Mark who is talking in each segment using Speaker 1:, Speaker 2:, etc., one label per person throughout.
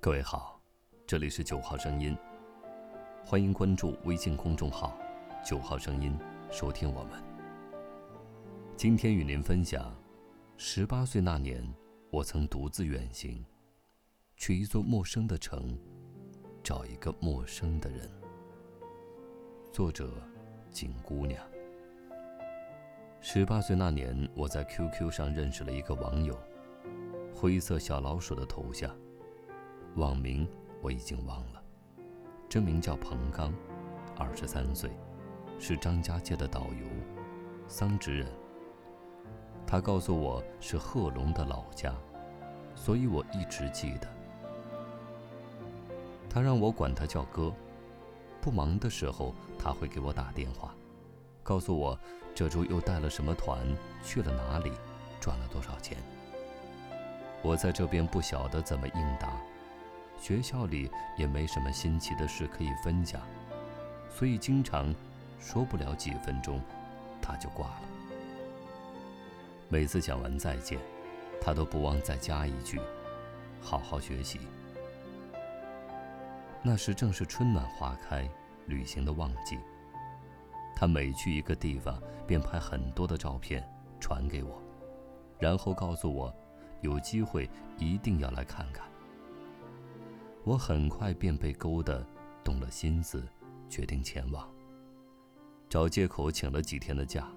Speaker 1: 各位好，这里是九号声音，欢迎关注微信公众号“九号声音”，收听我们。今天与您分享：十八岁那年，我曾独自远行，去一座陌生的城，找一个陌生的人。作者：景姑娘。十八岁那年，我在 QQ 上认识了一个网友，灰色小老鼠的头像。网名我已经忘了，真名叫彭刚，二十三岁，是张家界的导游，桑植人。他告诉我是贺龙的老家，所以我一直记得。他让我管他叫哥，不忙的时候他会给我打电话，告诉我这周又带了什么团，去了哪里，赚了多少钱。我在这边不晓得怎么应答。学校里也没什么新奇的事可以分享，所以经常说不了几分钟，他就挂了。每次讲完再见，他都不忘再加一句：“好好学习。”那时正是春暖花开、旅行的旺季。他每去一个地方，便拍很多的照片传给我，然后告诉我，有机会一定要来看看。我很快便被勾得动了心思，决定前往。找借口请了几天的假，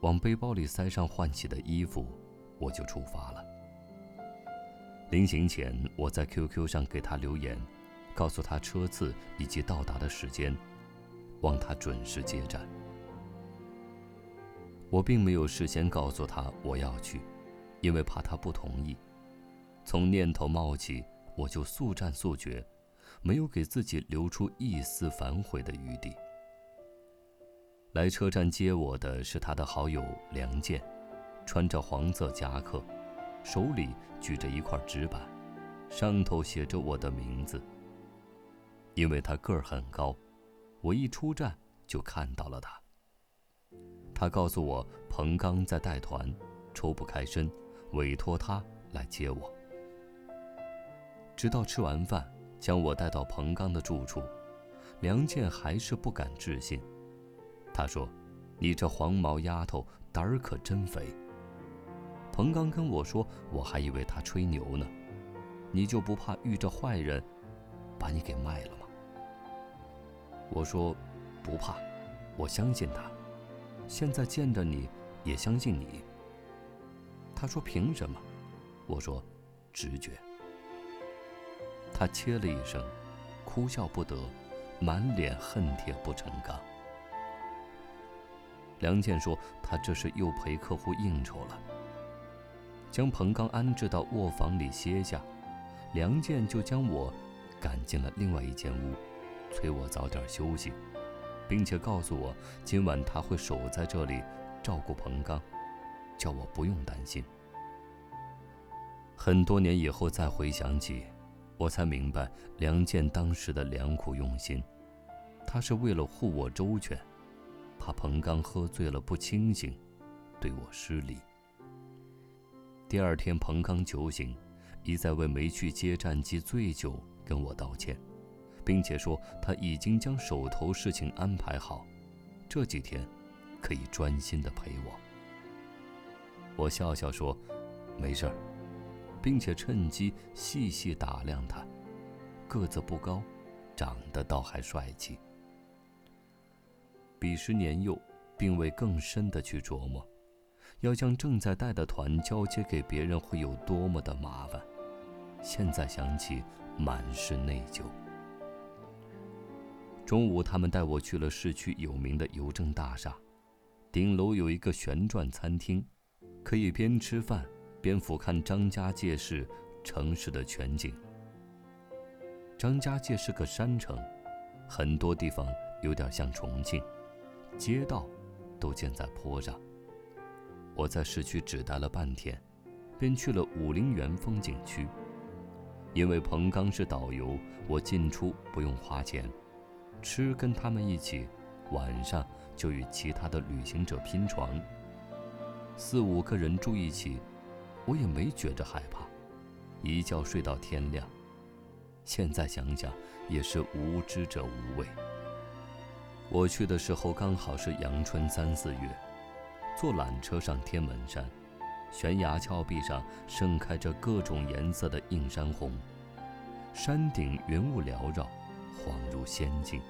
Speaker 1: 往背包里塞上换洗的衣服，我就出发了。临行前，我在 QQ 上给他留言，告诉他车次以及到达的时间，望他准时接站。我并没有事先告诉他我要去，因为怕他不同意。从念头冒起。我就速战速决，没有给自己留出一丝反悔的余地。来车站接我的是他的好友梁健，穿着黄色夹克，手里举着一块纸板，上头写着我的名字。因为他个儿很高，我一出站就看到了他。他告诉我彭刚在带团，抽不开身，委托他来接我。直到吃完饭，将我带到彭刚的住处，梁健还是不敢置信。他说：“你这黄毛丫头胆儿可真肥。”彭刚跟我说：“我还以为他吹牛呢，你就不怕遇着坏人，把你给卖了吗？”我说：“不怕，我相信他。现在见着你，也相信你。”他说：“凭什么？”我说：“直觉。”他切了一声，哭笑不得，满脸恨铁不成钢。梁健说：“他这是又陪客户应酬了。”将彭刚安置到卧房里歇下，梁健就将我赶进了另外一间屋，催我早点休息，并且告诉我今晚他会守在这里照顾彭刚，叫我不用担心。很多年以后再回想起。我才明白梁健当时的良苦用心，他是为了护我周全，怕彭刚喝醉了不清醒，对我失礼。第二天，彭刚酒醒，一再为没去接战机醉酒跟我道歉，并且说他已经将手头事情安排好，这几天可以专心的陪我。我笑笑说：“没事儿。”并且趁机细细打量他，个子不高，长得倒还帅气。彼时年幼，并未更深的去琢磨，要将正在带的团交接给别人会有多么的麻烦。现在想起，满是内疚。中午，他们带我去了市区有名的邮政大厦，顶楼有一个旋转餐厅，可以边吃饭。边俯瞰张家界市城市的全景。张家界是个山城，很多地方有点像重庆，街道都建在坡上。我在市区只待了半天，便去了武陵源风景区。因为彭刚是导游，我进出不用花钱，吃跟他们一起，晚上就与其他的旅行者拼床，四五个人住一起。我也没觉着害怕，一觉睡到天亮。现在想想，也是无知者无畏。我去的时候刚好是阳春三四月，坐缆车上天门山，悬崖峭壁上盛开着各种颜色的映山红，山顶云雾缭绕，恍如仙境。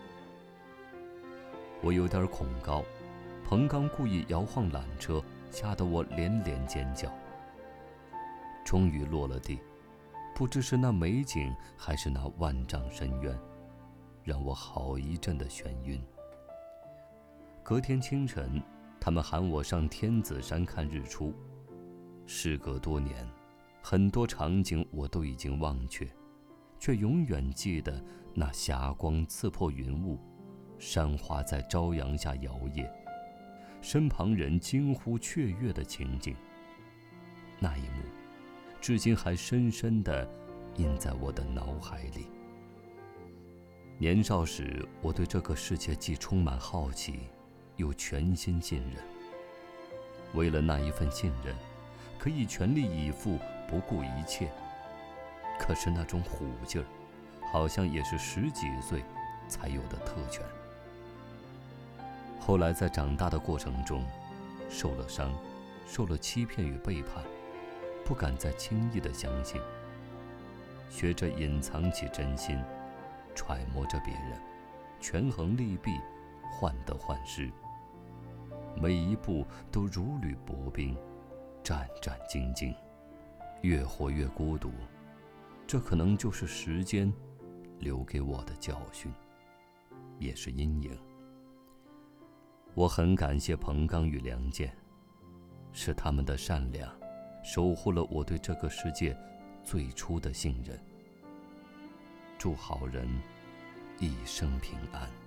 Speaker 1: 我有点恐高，彭刚故意摇晃缆车，吓得我连连尖叫。终于落了地，不知是那美景还是那万丈深渊，让我好一阵的眩晕。隔天清晨，他们喊我上天子山看日出。时隔多年，很多场景我都已经忘却，却永远记得那霞光刺破云雾，山花在朝阳下摇曳，身旁人惊呼雀跃的情景。那一幕，至今还深深地印在我的脑海里。年少时，我对这个世界既充满好奇。又全心信任，为了那一份信任，可以全力以赴，不顾一切。可是那种虎劲儿，好像也是十几岁才有的特权。后来在长大的过程中，受了伤，受了欺骗与背叛，不敢再轻易的相信。学着隐藏起真心，揣摩着别人，权衡利弊，患得患失。每一步都如履薄冰，战战兢兢，越活越孤独。这可能就是时间留给我的教训，也是阴影。我很感谢彭刚与梁健，是他们的善良，守护了我对这个世界最初的信任。祝好人一生平安。